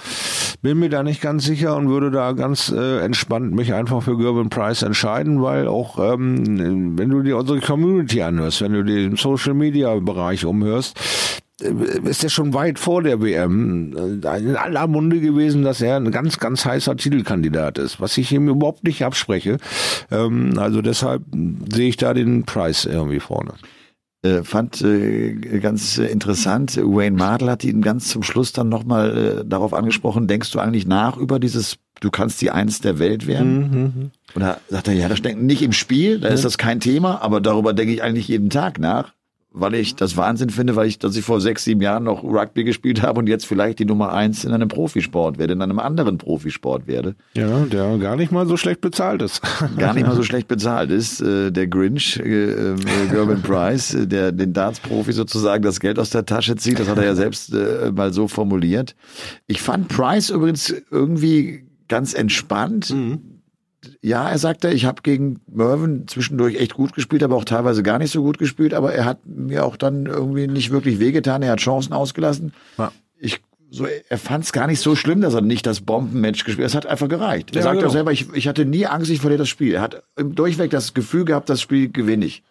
bin mir da nicht ganz sicher und würde da ganz äh, entspannt mich einfach für Gerben Price entscheiden, weil weil auch, ähm, wenn du dir unsere Community anhörst, wenn du dir den Social Media Bereich umhörst, äh, ist er schon weit vor der WM äh, in aller Munde gewesen, dass er ein ganz, ganz heißer Titelkandidat ist, was ich ihm überhaupt nicht abspreche. Ähm, also deshalb sehe ich da den Preis irgendwie vorne. Äh, fand äh, ganz interessant, Wayne Mardell hat ihn ganz zum Schluss dann nochmal äh, darauf angesprochen, denkst du eigentlich nach über dieses, du kannst die Eins der Welt werden? Mhm. mhm. Und da sagt er, ja, das denkt nicht im Spiel, da ist das kein Thema, aber darüber denke ich eigentlich jeden Tag nach weil ich das Wahnsinn finde, weil ich, dass ich vor sechs, sieben Jahren noch Rugby gespielt habe und jetzt vielleicht die Nummer eins in einem Profisport werde, in einem anderen Profisport werde. Ja, der gar nicht mal so schlecht bezahlt ist. Gar nicht mal so schlecht bezahlt ist. Äh, der Grinch, äh, äh, Gerben Price, äh, der den Darts-Profi sozusagen das Geld aus der Tasche zieht, das hat er ja selbst äh, mal so formuliert. Ich fand Price übrigens irgendwie ganz entspannt. Mhm ja, er sagte, ich habe gegen Mervyn zwischendurch echt gut gespielt, aber auch teilweise gar nicht so gut gespielt, aber er hat mir auch dann irgendwie nicht wirklich wehgetan, er hat Chancen ausgelassen. Ja. Ich so, er fand es gar nicht so schlimm, dass er nicht das Bombenmatch gespielt hat. Es hat einfach gereicht. Er ja, sagt genau. auch selber, ich, ich hatte nie Angst, ich verliere das Spiel. Er hat im Durchweg das Gefühl gehabt, das Spiel gewinne ich.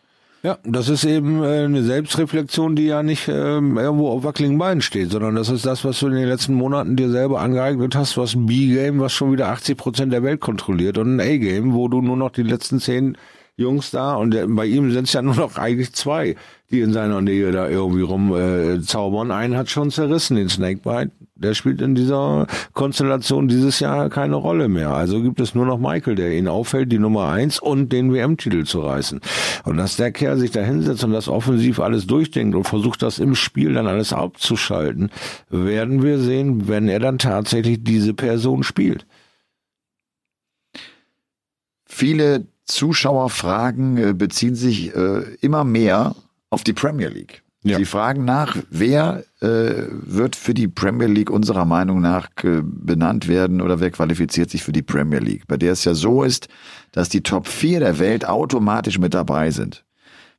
Ja, das ist eben äh, eine Selbstreflexion, die ja nicht ähm, irgendwo auf wackeligen Beinen steht, sondern das ist das, was du in den letzten Monaten dir selber angeeignet hast, was ein B-Game, was schon wieder 80 Prozent der Welt kontrolliert und ein A-Game, wo du nur noch die letzten zehn Jungs da und der, bei ihm sind es ja nur noch eigentlich zwei, die in seiner Nähe da irgendwie rum äh, zaubern. Einen hat schon zerrissen, den Snakebite. Der spielt in dieser Konstellation dieses Jahr keine Rolle mehr. Also gibt es nur noch Michael, der ihn auffällt, die Nummer eins und den WM-Titel zu reißen. Und dass der Kerl sich da hinsetzt und das offensiv alles durchdenkt und versucht, das im Spiel dann alles abzuschalten, werden wir sehen, wenn er dann tatsächlich diese Person spielt. Viele Zuschauerfragen äh, beziehen sich äh, immer mehr auf die Premier League. Ja. Sie fragen nach, wer äh, wird für die Premier League unserer Meinung nach äh, benannt werden oder wer qualifiziert sich für die Premier League, bei der es ja so ist, dass die Top 4 der Welt automatisch mit dabei sind.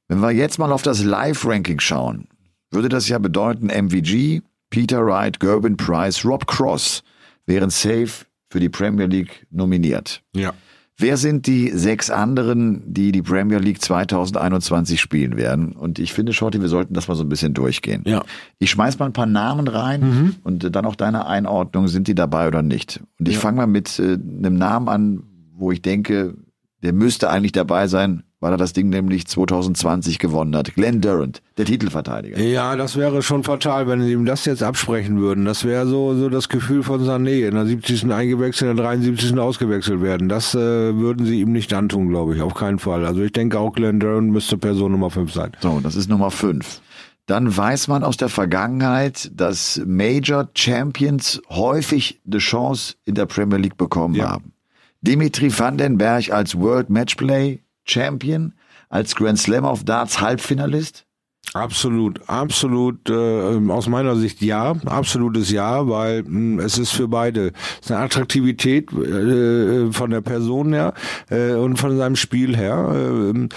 Wenn wir jetzt mal auf das Live-Ranking schauen, würde das ja bedeuten, MVG, Peter Wright, Gerben Price, Rob Cross wären safe für die Premier League nominiert. Ja. Wer sind die sechs anderen, die die Premier League 2021 spielen werden? Und ich finde, Shorty, wir sollten das mal so ein bisschen durchgehen. Ja. Ich schmeiß mal ein paar Namen rein mhm. und dann auch deine Einordnung, sind die dabei oder nicht? Und ich ja. fange mal mit äh, einem Namen an, wo ich denke, der müsste eigentlich dabei sein weil er das Ding nämlich 2020 gewonnen hat. Glenn Durant, der Titelverteidiger. Ja, das wäre schon fatal, wenn sie ihm das jetzt absprechen würden. Das wäre so, so das Gefühl von Sané. In der 70. eingewechselt, in der 73. ausgewechselt werden. Das äh, würden sie ihm nicht antun, glaube ich. Auf keinen Fall. Also ich denke auch Glenn Durant müsste Person Nummer 5 sein. So, das ist Nummer 5 dann weiß man aus der Vergangenheit, dass Major Champions häufig eine Chance in der Premier League bekommen ja. haben. Dimitri Vandenberg als World Matchplay Champion, als Grand Slam of Darts Halbfinalist? Absolut, absolut, äh, aus meiner Sicht ja, absolutes Ja, weil mh, hm, es ist für beide es ist eine Attraktivität äh, von der Person her äh, und von seinem Spiel her. Äh,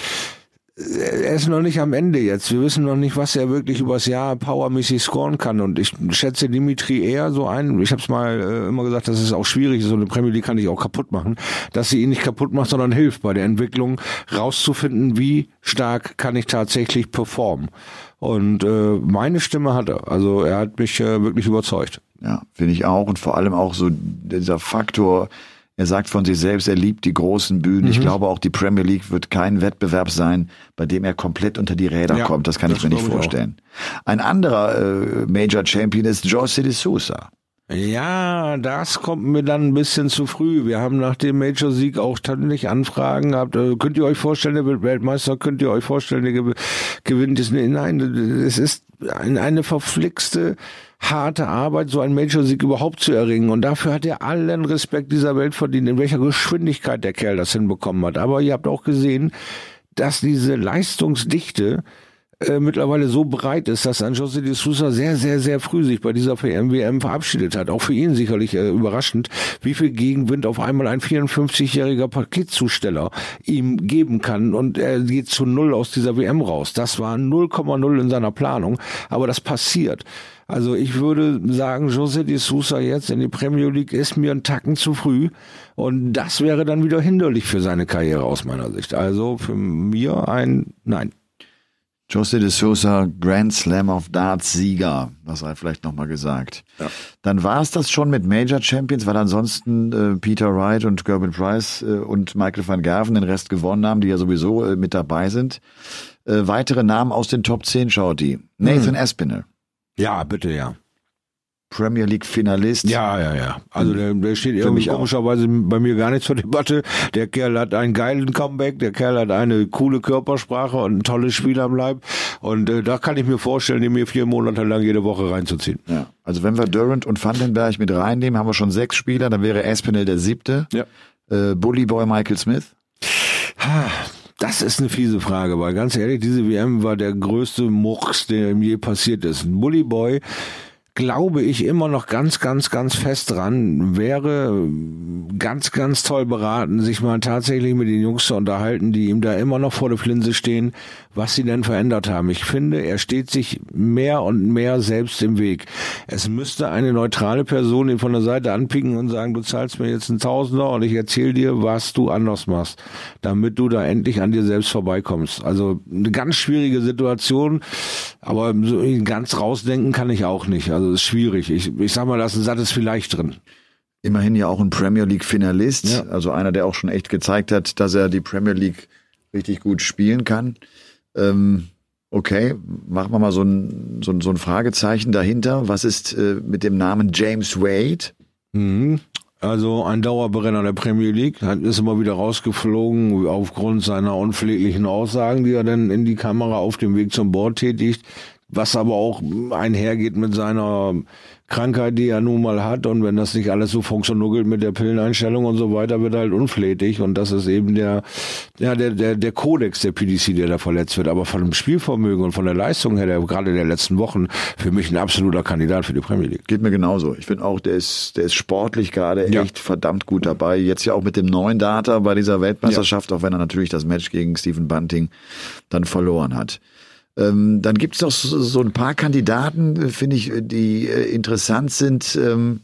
er ist noch nicht am Ende jetzt. Wir wissen noch nicht, was er wirklich übers Jahr powermäßig scoren kann. Und ich schätze Dimitri eher so ein, ich habe es mal äh, immer gesagt, dass es auch schwierig ist, so eine Premier League kann ich auch kaputt machen, dass sie ihn nicht kaputt macht, sondern hilft bei der Entwicklung rauszufinden, wie stark kann ich tatsächlich performen. Und äh, meine Stimme hat er. Also er hat mich äh, wirklich überzeugt. Ja, finde ich auch. Und vor allem auch so dieser Faktor, er sagt von sich selbst, er liebt die großen Bühnen. Mhm. Ich glaube auch, die Premier League wird kein Wettbewerb sein, bei dem er komplett unter die Räder ja, kommt. Das kann das ich mir nicht vorstellen. Ein anderer äh, Major Champion ist Jose de Sousa. Ja, das kommt mir dann ein bisschen zu früh. Wir haben nach dem Major-Sieg auch tatsächlich Anfragen gehabt. Äh, könnt ihr euch vorstellen, der wird Weltmeister? Könnt ihr euch vorstellen, der gewinnt es? Nein, es ist eine verflixte harte Arbeit, so einen Major-Sieg überhaupt zu erringen. Und dafür hat er allen Respekt dieser Welt verdient, in welcher Geschwindigkeit der Kerl das hinbekommen hat. Aber ihr habt auch gesehen, dass diese Leistungsdichte äh, mittlerweile so breit ist, dass ein José de Sousa sehr, sehr, sehr früh sich bei dieser WM verabschiedet hat. Auch für ihn sicherlich äh, überraschend, wie viel Gegenwind auf einmal ein 54-jähriger Paketzusteller ihm geben kann. Und er geht zu Null aus dieser WM raus. Das war 0,0 in seiner Planung. Aber das passiert. Also ich würde sagen, José de Sousa jetzt in die Premier League ist mir ein Tacken zu früh. Und das wäre dann wieder hinderlich für seine Karriere aus meiner Sicht. Also für mir ein Nein. José de Sousa, Grand Slam of Darts Sieger, das sei vielleicht nochmal gesagt. Ja. Dann war es das schon mit Major Champions, weil ansonsten äh, Peter Wright und Gerben Price äh, und Michael van Gerven den Rest gewonnen haben, die ja sowieso äh, mit dabei sind. Äh, weitere Namen aus den Top 10 schaut die. Nathan hm. Espinel. Ja, bitte, ja. Premier League Finalist. Ja, ja, ja. Also der, der steht irgendwie komischerweise bei mir gar nicht zur Debatte. Der Kerl hat einen geilen Comeback, der Kerl hat eine coole Körpersprache und ein tolles Spiel am Leib. Und äh, da kann ich mir vorstellen, den mir vier Monate lang jede Woche reinzuziehen. Ja. Also wenn wir Durant und Vandenberg mit reinnehmen, haben wir schon sechs Spieler, dann wäre Espinel der siebte. Ja. Äh, Bully Boy Michael Smith. Das ist eine fiese Frage, weil ganz ehrlich, diese WM war der größte Murks, der mir je passiert ist. Ein Bully Boy glaube ich immer noch ganz, ganz, ganz fest dran, wäre ganz, ganz toll beraten, sich mal tatsächlich mit den Jungs zu unterhalten, die ihm da immer noch vor der Flinse stehen, was sie denn verändert haben. Ich finde, er steht sich mehr und mehr selbst im Weg. Es müsste eine neutrale Person ihn von der Seite anpicken und sagen, du zahlst mir jetzt einen Tausender und ich erzähle dir, was du anders machst, damit du da endlich an dir selbst vorbeikommst. Also eine ganz schwierige Situation, aber so ganz rausdenken kann ich auch nicht. Also ist schwierig. Ich, ich sag mal, da ist ein sattes vielleicht drin. Immerhin ja auch ein Premier League Finalist, ja. also einer, der auch schon echt gezeigt hat, dass er die Premier League richtig gut spielen kann. Ähm, okay, machen wir mal so ein, so, ein, so ein Fragezeichen dahinter. Was ist äh, mit dem Namen James Wade? Mhm. Also ein Dauerbrenner der Premier League, hat, ist immer wieder rausgeflogen aufgrund seiner unpfleglichen Aussagen, die er dann in die Kamera auf dem Weg zum Bord tätigt, was aber auch einhergeht mit seiner Krankheit, die er nun mal hat. Und wenn das nicht alles so funktioniert mit der Pilleneinstellung und so weiter, wird er halt unflätig. Und das ist eben der, ja, der, der, der Kodex der PDC, der da verletzt wird. Aber von dem Spielvermögen und von der Leistung her, der gerade der letzten Wochen, für mich ein absoluter Kandidat für die Premier League. Geht mir genauso. Ich finde auch, der ist, der ist sportlich gerade ja. echt verdammt gut dabei. Jetzt ja auch mit dem neuen Data bei dieser Weltmeisterschaft, ja. auch wenn er natürlich das Match gegen Stephen Bunting dann verloren hat. Ähm, dann gibt es noch so, so, ein paar Kandidaten, äh, finde ich, die äh, interessant sind, ähm,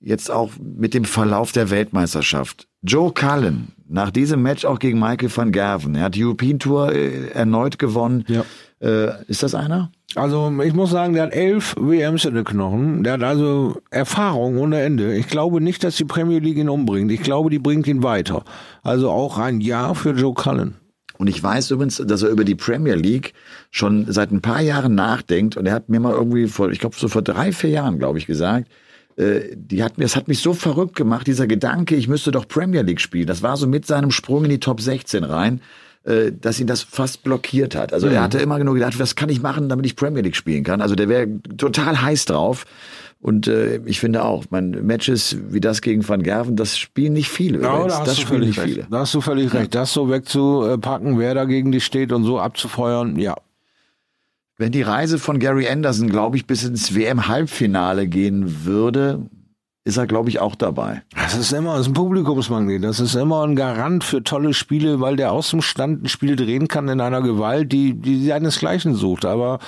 jetzt auch mit dem Verlauf der Weltmeisterschaft. Joe Cullen, nach diesem Match auch gegen Michael van Gerven. Er hat die European Tour äh, erneut gewonnen. Ja. Äh, ist das einer? Also ich muss sagen, der hat elf WMs in den Knochen. Der hat also Erfahrung ohne Ende. Ich glaube nicht, dass die Premier League ihn umbringt. Ich glaube, die bringt ihn weiter. Also auch ein Ja für Joe Cullen. Und ich weiß übrigens, dass er über die Premier League schon seit ein paar Jahren nachdenkt. Und er hat mir mal irgendwie vor, ich glaube so vor drei, vier Jahren, glaube ich, gesagt, äh, die hat mir, das hat mich so verrückt gemacht, dieser Gedanke, ich müsste doch Premier League spielen. Das war so mit seinem Sprung in die Top 16 rein äh, dass ihn das fast blockiert hat. Also mhm. er hatte immer nur gedacht, was kann ich machen, damit ich Premier League spielen kann. Also der wäre total heiß drauf. Und äh, ich finde auch, man Matches wie das gegen Van Gerven, das spielen nicht viele. Ja, da das spielen nicht recht. viele. Da hast du völlig recht. Das so wegzupacken, wer da gegen dich steht und so abzufeuern, ja. Wenn die Reise von Gary Anderson, glaube ich, bis ins WM-Halbfinale gehen würde, ist er, glaube ich, auch dabei. Das ist immer, das ist ein Publikumsmagnet. Das ist immer ein Garant für tolle Spiele, weil der aus dem Stand ein Spiel drehen kann in einer Gewalt, die, die seinesgleichen sucht. Aber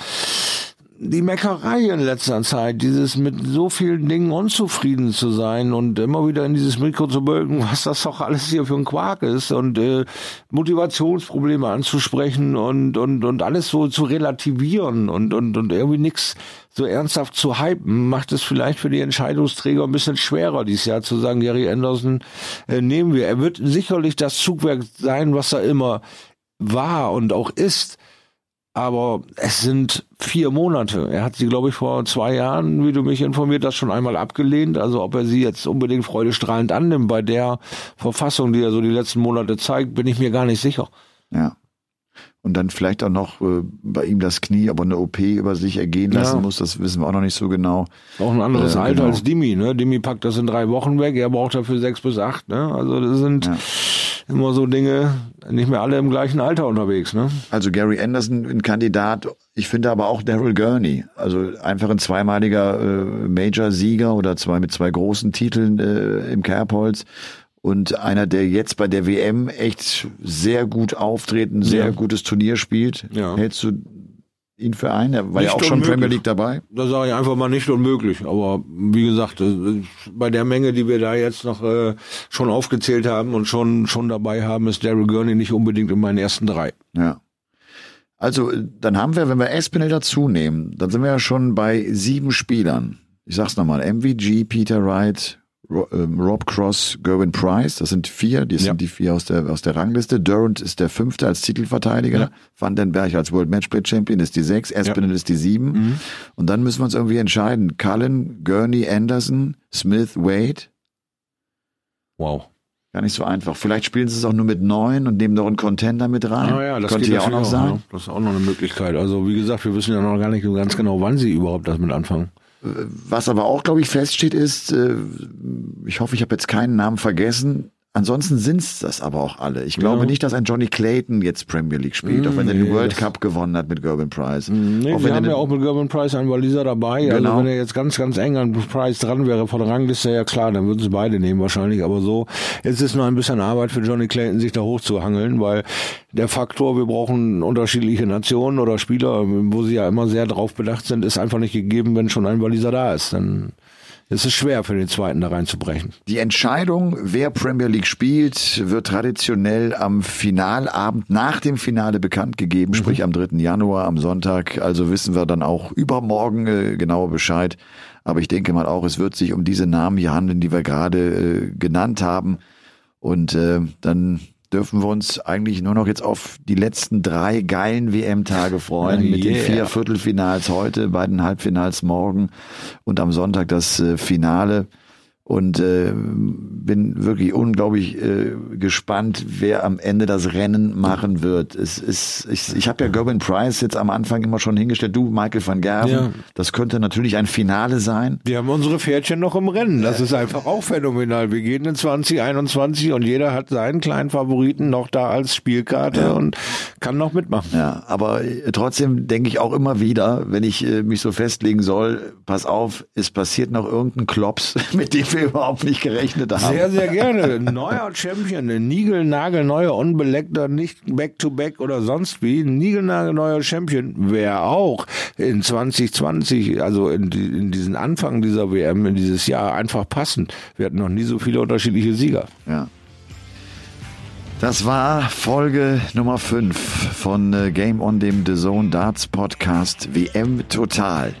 die Meckerei in letzter Zeit, dieses mit so vielen Dingen unzufrieden zu sein und immer wieder in dieses Mikro zu bölken, was das doch alles hier für ein Quark ist und äh, Motivationsprobleme anzusprechen und und und alles so zu relativieren und und und irgendwie nichts so ernsthaft zu hypen, macht es vielleicht für die Entscheidungsträger ein bisschen schwerer dieses Jahr zu sagen, Gary Anderson äh, nehmen wir. Er wird sicherlich das Zugwerk sein, was er immer war und auch ist aber es sind vier Monate. Er hat sie, glaube ich, vor zwei Jahren, wie du mich informiert hast, schon einmal abgelehnt. Also ob er sie jetzt unbedingt freudestrahlend annimmt bei der Verfassung, die er so die letzten Monate zeigt, bin ich mir gar nicht sicher. Ja. Und dann vielleicht auch noch äh, bei ihm das Knie, aber eine OP über sich ergehen lassen ja. muss, das wissen wir auch noch nicht so genau. Auch ein anderes äh, Alter genau. als Dimi, ne? Dimi packt das in drei Wochen weg, er braucht dafür sechs bis acht, ne? Also das sind ja immer so Dinge, nicht mehr alle im gleichen Alter unterwegs. Ne? Also Gary Anderson ein Kandidat, ich finde aber auch Daryl Gurney, also einfach ein zweimaliger äh, Major-Sieger oder zwei mit zwei großen Titeln äh, im Kerbholz und einer, der jetzt bei der WM echt sehr gut auftreten, sehr ja. gutes Turnier spielt. Ja. Hältst du ihn für ein? Er war nicht ja auch schon unmöglich. Premier League dabei. Da sage ich einfach mal nicht unmöglich. Aber wie gesagt, äh, bei der Menge, die wir da jetzt noch äh, schon aufgezählt haben und schon schon dabei haben, ist Daryl Gurney nicht unbedingt in meinen ersten drei. Ja. Also dann haben wir, wenn wir Espinel dazu nehmen, dann sind wir ja schon bei sieben Spielern. Ich sag's nochmal: MVG, Peter Wright, Rob Cross, Gerwin Price, das sind vier, die sind ja. die vier aus der, aus der Rangliste. Durant ist der fünfte als Titelverteidiger. Ja. Van den Berg als World Matchplay Champion ist die sechs, Espinel ja. ist die sieben. Mhm. Und dann müssen wir uns irgendwie entscheiden. Cullen, Gurney, Anderson, Smith, Wade. Wow. Gar nicht so einfach. Vielleicht spielen sie es auch nur mit neun und nehmen noch einen Contender mit rein. Ah ja, das könnte ja auch noch sein. Ne? Das ist auch noch eine Möglichkeit. Also wie gesagt, wir wissen ja noch gar nicht so ganz genau, wann sie überhaupt das mit anfangen. Was aber auch, glaube ich, feststeht, ist, äh, ich hoffe, ich habe jetzt keinen Namen vergessen, Ansonsten sind's das aber auch alle. Ich glaube ja. nicht, dass ein Johnny Clayton jetzt Premier League spielt, mm, auch wenn er den World Cup gewonnen hat mit Gerben Price. Nee, auch wir haben ja auch mit Gerben Price einen Waliser dabei. Also genau. Also wenn er jetzt ganz, ganz eng an Price dran wäre von der Rangliste, ja klar, dann würden sie beide nehmen wahrscheinlich. Aber so, jetzt ist noch ein bisschen Arbeit für Johnny Clayton, sich da hochzuhangeln, weil der Faktor, wir brauchen unterschiedliche Nationen oder Spieler, wo sie ja immer sehr drauf bedacht sind, ist einfach nicht gegeben, wenn schon ein Waliser da ist. Dann es ist schwer für den zweiten da reinzubrechen. Die Entscheidung, wer Premier League spielt, wird traditionell am Finalabend nach dem Finale bekannt gegeben, mhm. sprich am 3. Januar, am Sonntag. Also wissen wir dann auch übermorgen äh, genauer Bescheid. Aber ich denke mal auch, es wird sich um diese Namen hier handeln, die wir gerade äh, genannt haben. Und äh, dann dürfen wir uns eigentlich nur noch jetzt auf die letzten drei geilen WM-Tage freuen, yeah. mit den vier Viertelfinals heute, beiden Halbfinals morgen und am Sonntag das äh, Finale und äh, bin wirklich unglaublich äh, gespannt, wer am Ende das Rennen machen wird. Es ist, ich, ich habe ja Gerben Price jetzt am Anfang immer schon hingestellt. Du, Michael van Gerven, ja. das könnte natürlich ein Finale sein. Wir haben unsere Pferdchen noch im Rennen. Das ist einfach auch phänomenal. Wir gehen in 2021 und jeder hat seinen kleinen Favoriten noch da als Spielkarte ja. und kann noch mitmachen. Ja, aber äh, trotzdem denke ich auch immer wieder, wenn ich äh, mich so festlegen soll, pass auf, es passiert noch irgendein Klops, mit dem wir überhaupt nicht gerechnet haben. Sehr, sehr gerne. Neuer Champion, ein niegelnagelneuer, unbeleckter, nicht Back-to-Back -back oder sonst wie, ein niegelnagelneuer Champion wäre auch in 2020, also in, in diesen Anfang dieser WM, in dieses Jahr einfach passend. Wir hatten noch nie so viele unterschiedliche Sieger. Ja. Das war Folge Nummer 5 von äh, Game on dem The Zone Darts Podcast WM Total.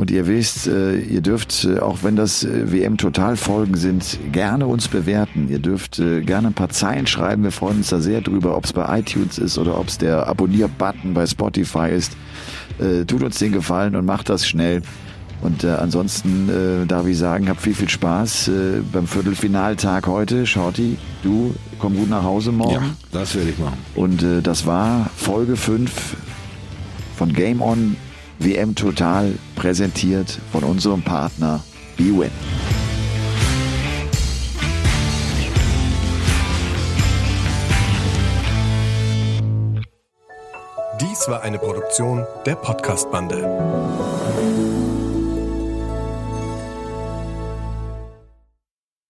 Und ihr wisst, äh, ihr dürft, äh, auch wenn das äh, WM-Total-Folgen sind, gerne uns bewerten. Ihr dürft gerne ein paar Zeilen schreiben. Wir freuen uns da sehr drüber, ob es bei iTunes ist oder ob es der Abonnier-Button bei Spotify ist. Tut uns den Gefallen und macht das schnell. Und äh, ansonsten äh, darf ich sagen, hab viel, viel Spaß äh, beim Viertelfinaltag heute. Shorty, du komm gut nach Hause morgen. Ja, das werde ich machen. Und äh, das war Folge 5 von Game On WM Total präsentiert von unserem Partner BWin. Dies war eine Produktion der Podcast-Bande.